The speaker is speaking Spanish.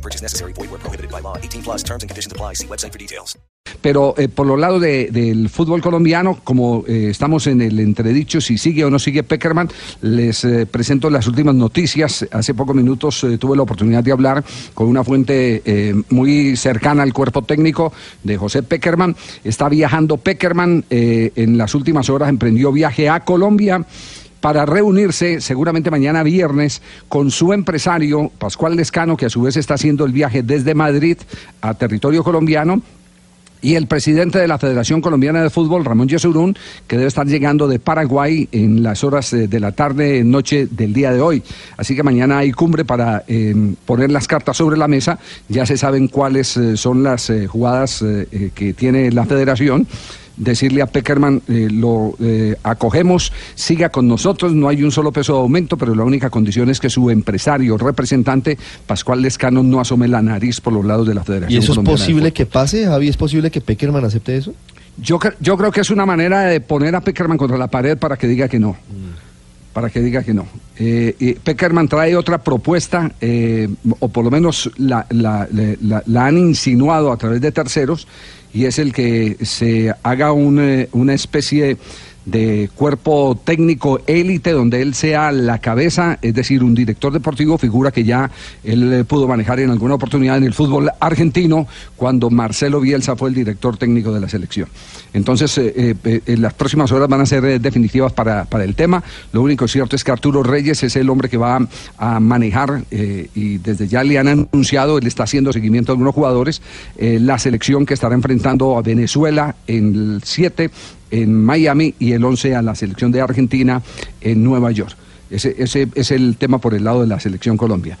No purchase necessary. Void where prohibited by law. 18 plus terms and conditions apply. See website for details. Pero por los lados de- del fútbol colombiano, como eh, estamos en el entredicho si sigue o no sigue Peckerman, les eh, presento las últimas noticias. Hace pocos minutos eh, tuve la oportunidad de hablar con una fuente muy cercana al cuerpo técnico de José Peckerman. Está viajando Peckerman, en las últimas horas emprendió viaje a Colombia para reunirse seguramente mañana viernes con su empresario Pascual Lescano, que a su vez está haciendo el viaje desde Madrid a territorio colombiano. Y el presidente de la Federación Colombiana de Fútbol, Ramón Yesurún, que debe estar llegando de Paraguay en las horas eh, de la tarde, noche del día de hoy. Así que mañana hay cumbre para eh, poner las cartas sobre la mesa. Ya se saben cuáles eh, son las jugadas que tiene la Federación decirle a Peckerman, eh, lo eh, acogemos, siga con nosotros, no hay un solo peso de aumento, pero la única condición es que su empresario, representante, Pascual Lescano, no asome la nariz por los lados de la Federación ¿Y eso es Colombiana posible que pase, Javi? ¿Es posible que Peckerman acepte eso? Yo, yo creo que es una manera de poner a Peckerman contra la pared para que diga que no. Para que diga que no. Eh, Peckerman trae otra propuesta, eh, o por lo menos la, han insinuado a través de terceros, y es el que se haga un, eh, una especie cuerpo técnico élite donde él sea la cabeza, es decir, un director deportivo, figura que ya él eh, pudo manejar en alguna oportunidad en el fútbol argentino cuando Marcelo Bielsa fue el director técnico de la selección. Entonces, eh, eh, en las próximas horas van a ser definitivas para, para el tema. Lo único cierto es que Arturo Reyes es el hombre que va a manejar y desde ya le han anunciado, él está haciendo seguimiento a algunos jugadores, la selección que estará enfrentando a Venezuela en el 7 en Miami y el 11 a la selección de Argentina en Nueva York. Ese, ese es el tema por el lado de la selección Colombia.